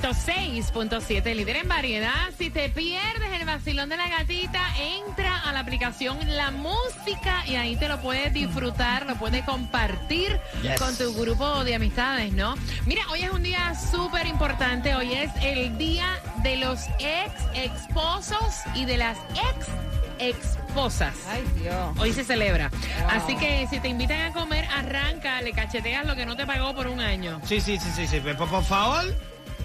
106.7, líder en variedad. Si te pierdes el vacilón de la gatita, entra a la aplicación La Música y ahí te lo puedes disfrutar, lo puedes compartir Yes. con tu grupo de amistades, ¿no? Mira, hoy es un día súper importante. Hoy es el día de los ex esposos y de las ex esposas. Ay, Dios. Hoy se celebra. Así que si te invitan a comer, arranca, le cacheteas lo que no te pagó por un año. Sí, sí, sí, sí, sí. Pero, por favor,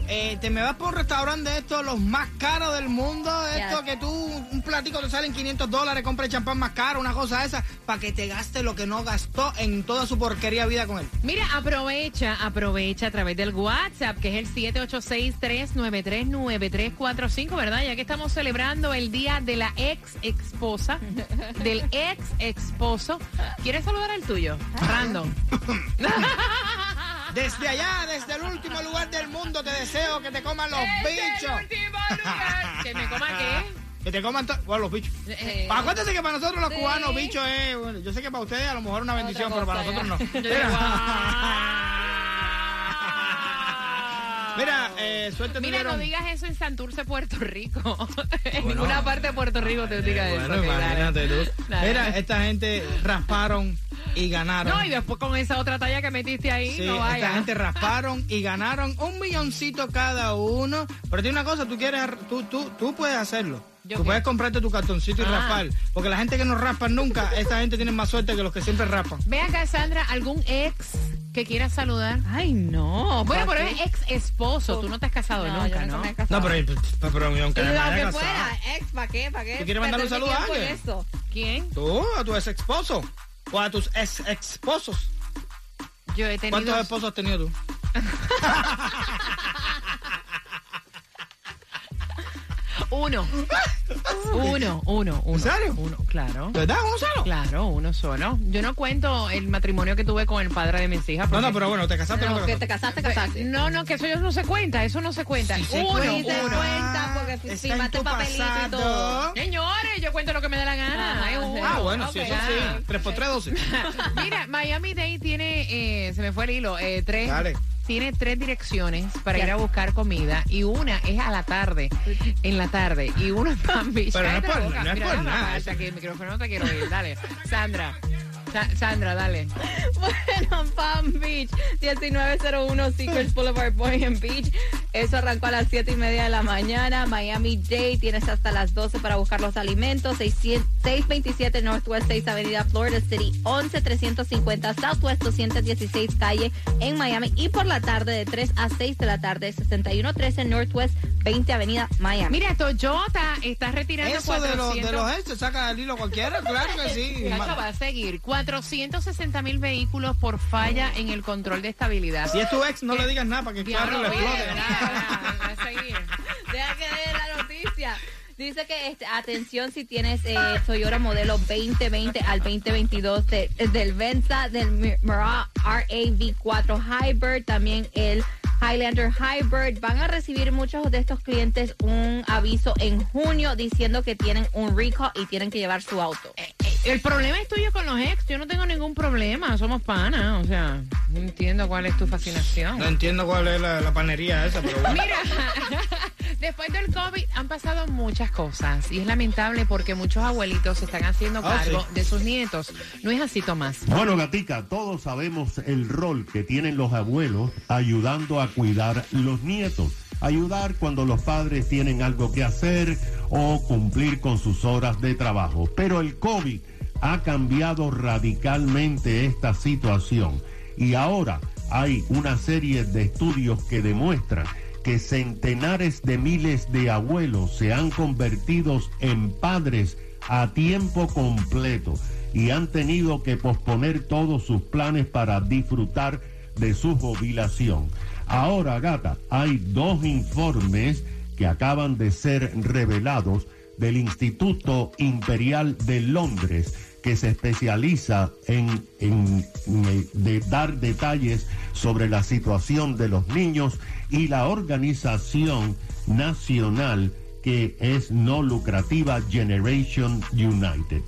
eh, te me vas por un restaurante de estos, los más caros del mundo. Esto Yes. que tú, un platico te salen 500 dólares, compra el champán más caro, una cosa esa, para que te gaste lo que no gastó en toda su porquería vida con él. Mira, aprovecha, aprovecha a través del WhatsApp, que es el 786-393-9345, ¿verdad? Ya que estamos celebrando el día de la ex esposa, del ex esposo. ¿Quieres saludar al tuyo? Random. Desde allá, desde el último lugar del mundo, te deseo que te coman los bichos. ¿Que me coma qué? Que te coman bueno, los bichos. Eh, Acuérdate que para nosotros los sí. cubanos, bichos es. bueno, yo sé que para ustedes a lo mejor una bendición, pero para nosotros no. Mira, eh, suerte Mira, no digas eso en Santurce, Puerto Rico. en Bueno. ninguna parte de Puerto Rico te diga Eh, eso. Bueno, imagínate tú. Mira, esta gente rasparon y ganaron. No, y después con esa otra talla que metiste ahí, Sí, no vaya. esta gente rasparon y ganaron un milloncito cada uno. Pero tiene una cosa, tú quieres, tú, tú, tú puedes hacerlo. ¿Yo tú qué? puedes comprarte tu cartoncito y Ah. raspar. Porque la gente que no raspan nunca, esta gente tiene más suerte que los que siempre raspan. Ve acá, Sandra, ¿algún ex que quieras saludar? Ay, no. Bueno, ¿para pero qué? es ex esposo. Tú no te has casado No, nunca, yo ¿no? me he casado. No, pero, pero, pero, aunque Y me haya casado. fuera ex, ¿para qué? ¿Para qué? ¿Tú quieres mandarle un saludo a alguien? eso? ¿Quién? Tú, a tu ex esposo. O a tus ex esposos. Yo he tenido... ¿Cuántos esposos has tenido tú? Uno. Uno, uno, uno. ¿En serio? Uno, claro. ¿De verdad? ¿Uno solo? Claro, uno solo. Yo no cuento el matrimonio que tuve con el padre de mis hijas. No, no, pero bueno, te casaste no No, te que te casaste. casaste, casaste. No, no, que eso no se cuenta, eso no se cuenta. Sí se uno, cuenta. Sí se uno. cuenta porque firmaste papelito y todo. Señores, yo cuento lo que me da la gana. Ah, uno. Ah, bueno, sí, Ok. eso sí. 3 por 3, 12. Mira, Miami Dade tiene, eh, se me fue el hilo, eh, tres, Dale. Tiene tres direcciones para ir a buscar comida y una es a la tarde, en la tarde, y una en Palm Beach. Pero no es por- no es por nada, el micrófono, no te quiero oír. Dale, Sandra. Sa- Sandra, dale. Bueno, Palm Beach, 1901 Secrets Boulevard, Boynton Beach. Eso arrancó a las 7 y media de la mañana. Miami Dade, tienes hasta las 12 para buscar los alimentos. 600 627 Northwest 6 Avenida Florida City, 11350 Southwest 216 Calle en Miami. Y por la tarde de 3 a 6 de la tarde, 6113 Northwest 20 Avenida Miami. Mira, Toyota está retirando Eso de, 400... los de los se saca del hilo cualquiera, claro que sí. Va a seguir. 460 mil vehículos por falla en el control de estabilidad. Si es tu ex, no le digas nada para que el carro le explote. ¿verdad? ¿verdad? Va a seguir. Deja que dé la noticia. Dice que, este, atención, si tienes eh, Toyota modelo 2020 al 2022 de- del Venza, del Mi- Mirai RAV4 Hybrid, también el Highlander Hybrid, van a recibir muchos de estos clientes un aviso en junio diciendo que tienen un recall y tienen que llevar su auto. El problema es tuyo con los ex. Yo no tengo ningún problema. Somos panas. O sea, no entiendo cuál es tu fascinación. No entiendo cuál es la, la panería esa, pero bueno. Mira, han pasado muchas cosas y es lamentable porque muchos abuelitos se están haciendo Ah, cargo sí. de sus nietos. No es así, Tomás. Bueno, Gatica, todos sabemos el rol que tienen los abuelos ayudando a cuidar los nietos. Ayudar cuando los padres tienen algo que hacer o cumplir con sus horas de trabajo. Pero el COVID ha cambiado radicalmente esta situación y ahora hay una serie de estudios que demuestran que centenares de miles de abuelos se han convertido en padres a tiempo completo y han tenido que posponer todos sus planes para disfrutar de su jubilación. Ahora, gata, hay dos informes que acaban de ser revelados del Instituto Imperial de Londres, que se especializa en, en, de dar detalles sobre la situación de los niños y la organización nacional que es no lucrativa Generation United.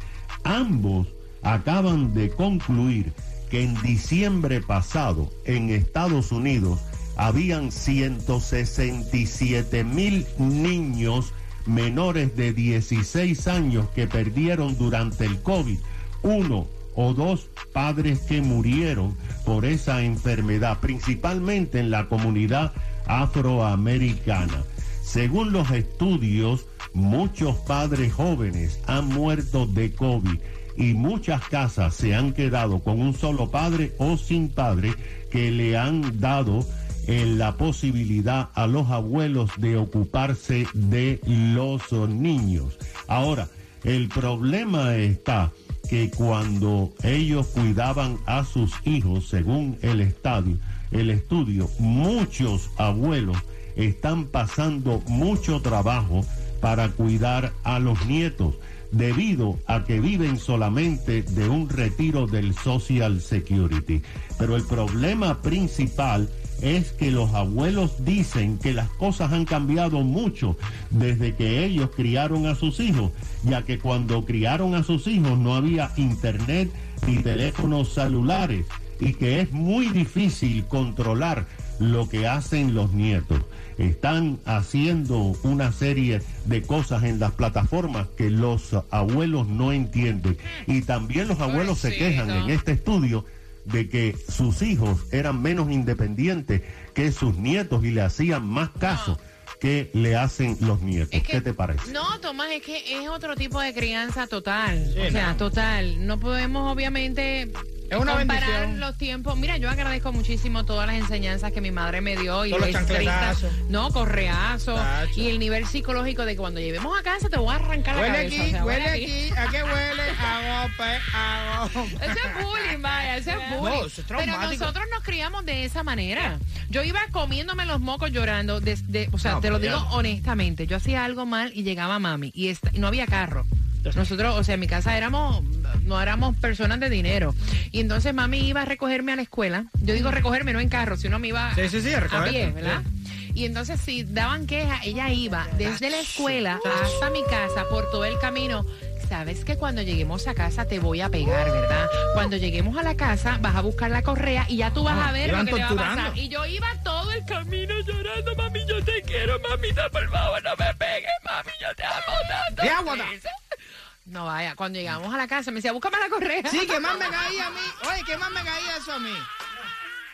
Ambos acaban de concluir que en diciembre pasado en Estados Unidos habían 167 mil niños menores de 16 años que perdieron durante el COVID. Uno o dos padres que murieron por esa enfermedad, principalmente en la comunidad afroamericana. Según los estudios, muchos padres jóvenes han muerto de COVID y muchas casas se han quedado con un solo padre o sin padre que le han dado en la posibilidad a los abuelos de ocuparse de los niños. Ahora, el problema está que cuando ellos cuidaban a sus hijos, según el estadio, el estudio, muchos abuelos están pasando mucho trabajo para cuidar a los nietos debido a que viven solamente de un retiro del Social Security. Pero el problema principal es que los abuelos dicen que las cosas han cambiado mucho desde que ellos criaron a sus hijos, ya que cuando criaron a sus hijos no había internet ni teléfonos celulares y que es muy difícil controlar lo que hacen los nietos. Están haciendo una serie de cosas en las plataformas que los abuelos no entienden. Y también los abuelos se quejan en este estudio de que sus hijos eran menos independientes que sus nietos y le hacían más caso. que le hacen los nietos. Es que- ¿Qué te parece? No, Tomás, es que es otro tipo de crianza total. Sí, o sea, no. total. No podemos, obviamente. Es una comparar bendición. los tiempos. Mira, yo agradezco muchísimo todas las enseñanzas que mi madre me dio y Todos los lo estricta- chancletazos. No, correazos. Y el nivel psicológico de que cuando lleguemos a casa te voy a arrancar la Huele cabeza. aquí, o sea, huele aquí. ¿A qué huele? A golpe, a golpe. Eso es bullying, vaya, eso es bullying. No, eso es Pero nosotros nos criamos de esa manera. Yo iba comiéndome los mocos llorando, de- de- o sea, No, te lo digo ya. honestamente. Yo hacía algo mal y llegaba mami y, esta- y no había carro. Nosotros, o sea, en mi casa éramos, no éramos personas de dinero. Y entonces mami iba a recogerme a la escuela. Yo digo recogerme, no en carro, sino me iba Sí, sí, sí, a a pie, ¿verdad? Y entonces si daban queja, ella iba desde la escuela hasta mi casa por todo el camino. Sabes que cuando lleguemos a casa te voy a pegar, ¿verdad? Cuando lleguemos a la casa vas a buscar la correa y ya tú vas Ah, a ver lo que te va a pasar. Y yo iba todo el camino llorando, mami, yo te quiero, mamita, por favor, no me pegues, mami, yo te amo tanto. Y aguanta. No vaya, cuando llegamos a la casa me decía, búscame la correa. Sí, que más me caía a mí. Oye, que más me caía eso a mí.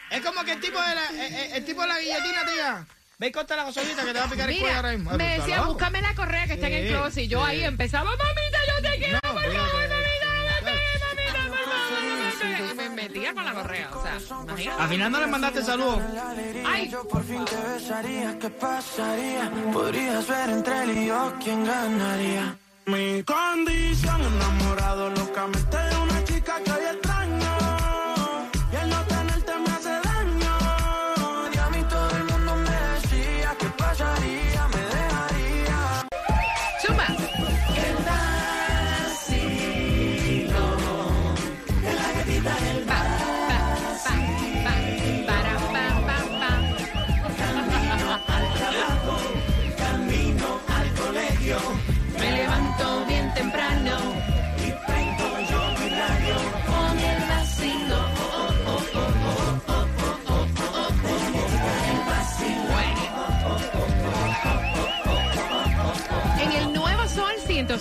Es como que el tipo de la, el, el- el tipo de la guillotina te diga, ve y corta la gasolina que te va a picar el cuello Mira, ahora mismo. Ay, me está decía, búscame la correa que está en el Sí, closet. Y yo sí. ahí empezaba, mamita, yo te quiero, No, por favor, mamita, mamita, por favor, no me pegues. Y me metía con la correa, o sea, imagínate. Al final no le mandaste saludos. Ay, Yo por fin te besaría, ¿qué pasaría? Podrías ver entre él y yo quién ganaría. Mi condición, enamorado locamente de una chica que hoy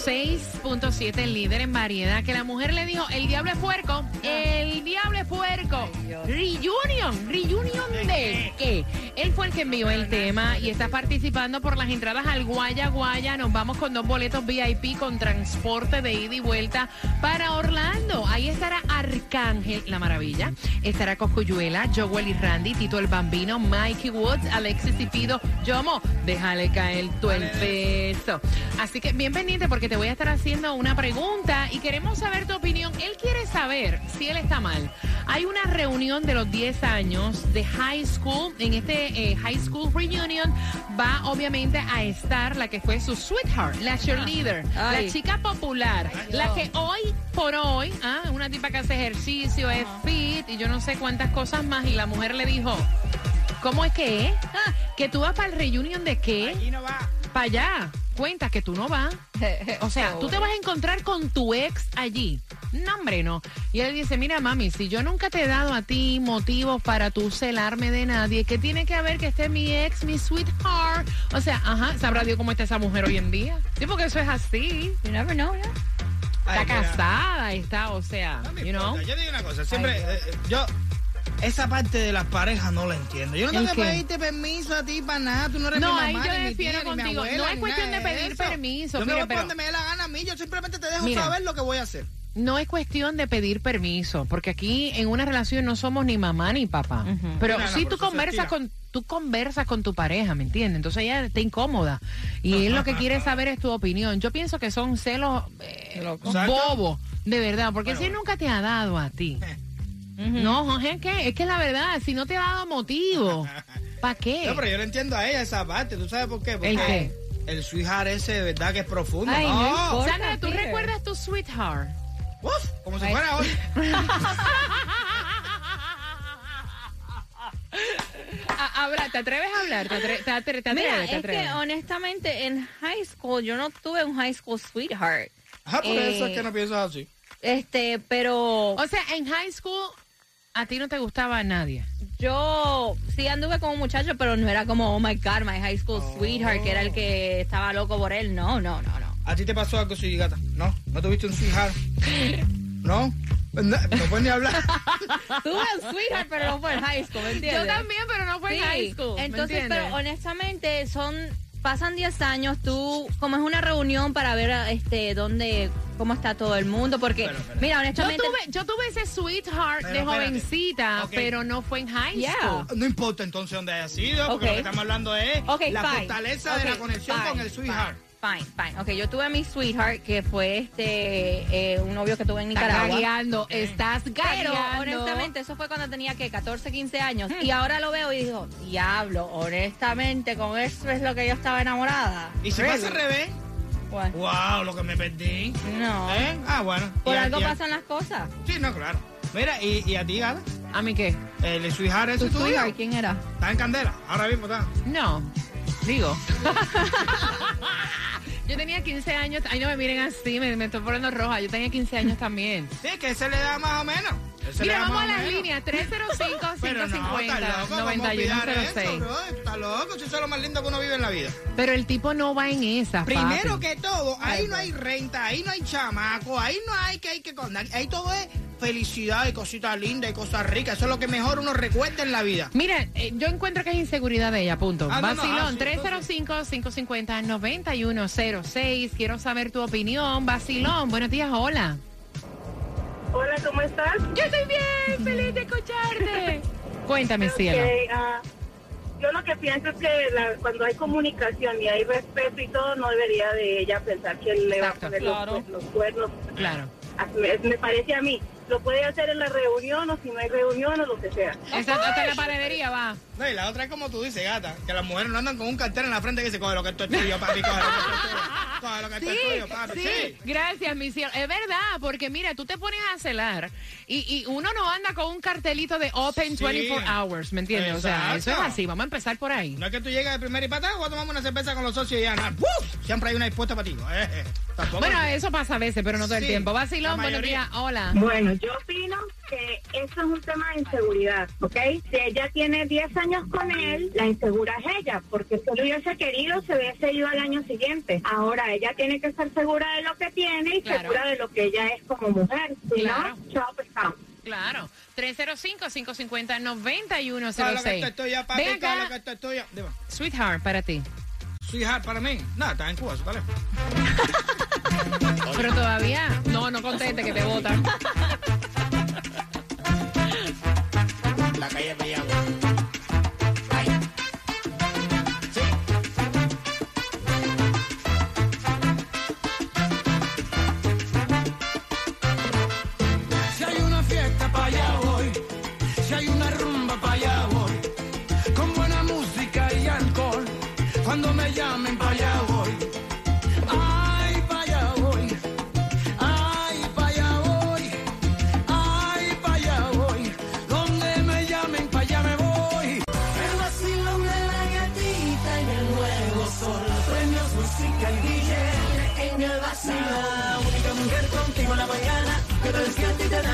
106.7, el líder en variedad, que la mujer le dijo, el diablo es puerco, el diablo es puerco. Reunion, reunion de qué? Él fue el que envió el tema y está participando por las entradas al Guaya Guaya. Nos vamos con dos boletos VIP con transporte de ida y vuelta para Orlando. Ahí estará Arcángel, la maravilla. Estará Coscuyuela, Joel y Randy, Tito el Bambino, Mikey Woods, Alexis y Pido. Yomo, déjale caer tú el peso. Así que bien pendiente porque te voy a estar haciendo una pregunta y queremos saber tu opinión. Él quiere saber si él está mal. Hay una reunión de los 10 años de high school. En este eh, high school reunion va obviamente a estar la que fue su sweetheart, la cheerleader, Ay. la chica popular, la que hoy por hoy, ah, una tipa que hace ejercicio, es fit y yo no sé cuántas cosas más. Y la mujer le dijo, ¿cómo es que es? Ah, ¿Que tú vas para el reunion de qué? Allí no va. Para allá. Cuenta que tú no vas. O sea, tú te vas a encontrar con tu ex allí. No, hombre, no. Y él dice, mira, mami, si yo nunca te he dado a ti motivos para tú celarme de nadie, ¿qué tiene que haber que esté mi ex, mi sweetheart? O sea, ajá, sabrá Dios cómo está esa mujer hoy en día. Sí, porque eso es así. You never know, yeah. Está Ay, casada, está, o sea, no me you know. Yo digo una cosa, siempre, Ay, eh, yo, esa parte de las parejas no la entiendo. Yo no tengo ¿El que pedirte permiso a ti para nada, tú no eres No, mi ahí mamá, yo ni mi difiero tía, ni mi contigo. abuela, No es cuestión de pedir eso. permiso, Yo me voy pero- donde me dé la gana a mí, yo simplemente te dejo Mira. saber lo que voy a hacer. No es cuestión de pedir permiso, porque aquí en una relación no somos ni mamá ni papá. Pero si tú conversas con tú conversas con tu pareja, ¿me entiendes? Entonces ella está incómoda y él lo que quiere saber es tu opinión. Yo pienso que son celos eh, bobos, de verdad, porque si él nunca te ha dado a ti. No, Jorge, ¿qué? Es que la verdad, si no te ha dado motivo, ¿para qué? No, pero yo le entiendo a ella esa parte, ¿tú sabes por qué? Porque ¿El qué? el sweetheart ese de verdad que es profundo. Ay, no no, importa. Sandra, ¿tú Peter. recuerdas tu sweetheart? Uf, como si fuera hoy. A- habla, ¿Te atreves a hablar? ¿Te, atre- te atre- te Mira, atreves? ¿Te es que atreves? honestamente en high school yo no tuve un high school sweetheart. Ajá, por eso es Eh, que no piensas así. Este, pero O sea, en high school a ti no te gustaba nadie. yo sí anduve con un muchacho, pero no era como, oh my God, my high school sweetheart, que era el que estaba loco por él. No, no, no, no. ¿A ti te pasó algo así, gata? ¿No? ¿No tuviste un sweetheart? ¿No? No, no puedes ni hablar. Tuve un sweetheart, pero no fue en high school, ¿me entiendes? Yo también, pero no fue Sí, en high school. ¿me Entonces, pero honestamente, son pasan 10 años, tú, como es una reunión para ver este dónde, cómo está todo el mundo, porque, Pero, pero. mira, yo honestamente, tuve, yo tuve ese sweetheart Pero de espérate. jovencita, pero no fue en high Yeah. school. No importa entonces dónde haya sido, porque lo que estamos hablando es la fine. fortaleza de la conexión fine, con el sweetheart. Fine, fine. Ok, yo tuve a mi sweetheart, que fue este eh, un novio que tuve en Estás Nicaragua. gagueando, estás Pero gagueando. honestamente, eso fue cuando tenía que 14, 15 años. Y ahora lo veo y digo, diablo, honestamente, con eso es lo que yo estaba enamorada. Y si Really? pasa al revés, What? wow, lo que me perdí. No. ¿Eh? Ah, bueno. Por algo a- pasan las cosas. Sí, no, claro. Mira, y, y a ti, gata, ¿A mí qué? el sweetheart ese ¿Tu tuyo sweetheart quién era? está en candela. Ahora mismo está. No, digo. yo tenía 15 años, ay no me miren así, me, me estoy poniendo roja. Yo tenía 15 años también. Sí, que ese le da más o menos. Mira, vamos a las líneas Pero no, 305-550-9106. estás loco, ¿cómo olvidar eso, es lo más lindo que uno vive en la vida. Pero el tipo no va en esa. Primero papi. que todo, ahí no hay renta, ahí no hay chamaco, ahí no hay que hay que contar, ahí todo es felicidad y cositas lindas y cosas ricas. Eso es lo que mejor uno recuerda en la vida. Mira, eh, yo encuentro que es inseguridad de ella, punto. Ah, no, no, ah, sí, 305-550-9106. Quiero saber tu opinión. Vacilón, buenos días, hola. Hola, ¿cómo estás? Yo estoy bien, feliz de escucharte. Cuéntame, cielo. Ah, yo lo que pienso es que la- cuando hay comunicación y hay respeto y todo, no debería de ella pensar que él le va a Exacto, poner los claro. cuer- los, cuernos. Claro. Ah, Me, me parece a mí. Lo puede hacer en la reunión o si no hay reunión o lo que sea. Esa hasta la panadería va. No, y la otra es como tú dices, gata, que las mujeres no andan con un cartel en la frente que se coge lo que esto es tuyo, papi, coge lo que esto es tuyo. Coge lo que esto es tuyo, papi, sí, sí. gracias, mi cielo. Es verdad, porque mira, tú te pones a celar y, y uno no anda con un cartelito de open Sí. 24 hours, ¿me entiendes? O sea, eso es así. Vamos a empezar por ahí. No es que tú llegas de primera y patada o tomamos una cerveza con los socios y ya, no, ¡puf! siempre hay una dispuesta para ti. Eh, eh. Bueno, eso pasa a veces, pero no todo el Sí, tiempo. Vacilón, buenos días. Hola. Bueno, yo opino que eso es un tema de inseguridad, ¿ok? Si ella tiene 10 años con él, la insegura es ella, porque si lo hubiese querido, se hubiese ido al año siguiente. Ahora, ella tiene que estar segura de lo que tiene y Claro. segura de lo que ella es como mujer. Si Claro. no, chao pescado. Claro. 305-550-9106. Coge lo que esto es tuyo, papi, Ven coge lo que acá, esto es tuyo. Dime. sweetheart, para ti. Sweetheart para mí. Nada, está en Cuba, lejos. Pero todavía, no, no conteste que te votan. la calle me Si hay una fiesta para allá voy, si hay una rumba para allá voy, con buena música y alcohol, cuando me llamen para allá.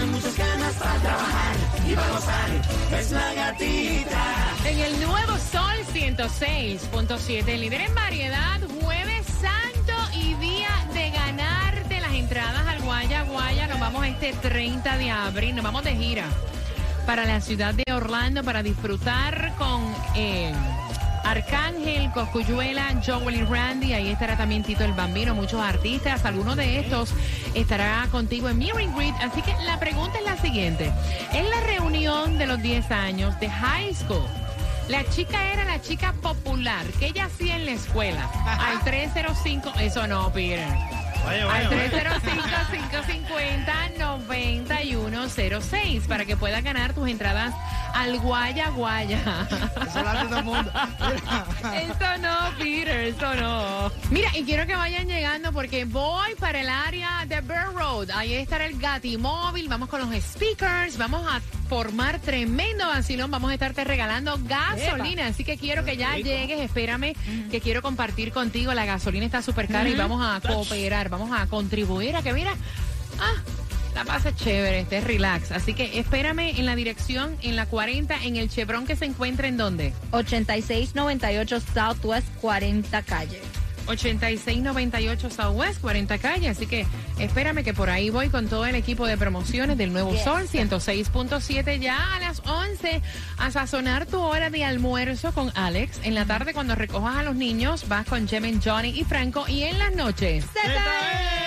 Muchas ganas para trabajar y para gozar. Es la gatita. En el nuevo Sol 106.7, líder en variedad, Jueves Santo y día de ganarte las entradas al Guaya Guaya. Nos vamos este 30 de abril, nos vamos de gira para la ciudad de Orlando para disfrutar con eh, Arcángel, Coscuyuela, Joel y Randy. Ahí estará también Tito el Bambino, muchos artistas. Alguno de estos estará contigo en Mirror Grid. Así que la pregunta es la siguiente. En la reunión de los 10 años de high school, la chica era la chica popular. ¿Qué ella hacía en la escuela? Al 305, eso no, Peter. Oye, Al oye, oye. 305-550-9106 para que puedas ganar tus entradas al Guaya Guaya. Eso no, Peter, eso no. Mira, y quiero que vayan llegando porque voy para el área de Burr Road. Ahí estará el Gatimóvil. Vamos con los speakers. Vamos a formar tremendo vacilón. Vamos a estarte regalando gasolina. Así que quiero que ya llegues. Espérame, que quiero compartir contigo. La gasolina está súper cara y vamos a cooperar. Vamos a contribuir a que, mira, ah, la pasa chévere, estés relax. Así que espérame en la dirección, en la 40, en el Chevron que se encuentra en dónde? 8698 Southwest 40 calle. 8698 Southwest, 40 calle. Así que espérame que por ahí voy con todo el equipo de promociones del Nuevo Yes. Sol 106.7 ya a las 11 a sazonar tu hora de almuerzo con Alex. En la tarde cuando recojas a los niños vas con Jemen, Johnny y Franco y en las noches. ¡Zeta!